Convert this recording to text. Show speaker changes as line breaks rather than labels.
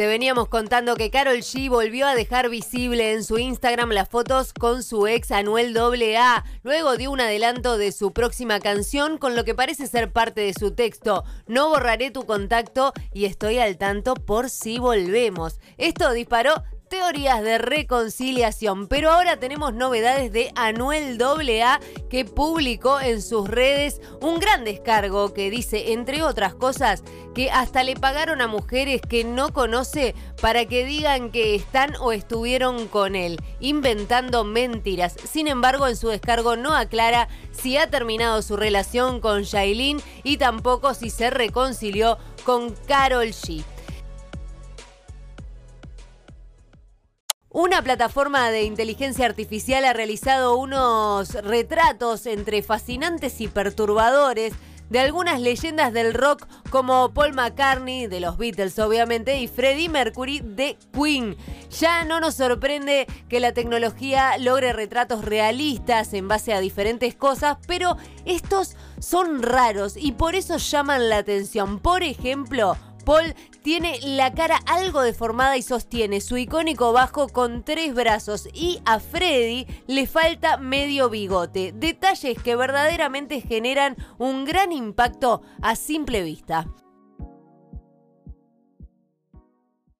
Te veníamos contando que Carol G volvió a dejar visible en su Instagram las fotos con su ex Anuel AA. Luego dio un adelanto de su próxima canción con lo que parece ser parte de su texto. No borraré tu contacto y estoy al tanto por si volvemos. Esto disparó teorías de reconciliación. Pero ahora tenemos novedades de Anuel AA que publicó en sus redes un gran descargo que dice, entre otras cosas, que hasta le pagaron a mujeres que no conoce para que digan que están o estuvieron con él, inventando mentiras. Sin embargo, en su descargo no aclara si ha terminado su relación con Shailene y tampoco si se reconcilió con Carol G. Una plataforma de inteligencia artificial ha realizado unos retratos entre fascinantes y perturbadores de algunas leyendas del rock como Paul McCartney, de los Beatles obviamente, y Freddie Mercury de Queen. Ya no nos sorprende que la tecnología logre retratos realistas en base a diferentes cosas, pero estos son raros y por eso llaman la atención. Por ejemplo, Paul tiene la cara algo deformada y sostiene su icónico bajo con tres brazos y a Freddy le falta medio bigote. Detalles que verdaderamente generan un gran impacto a simple vista.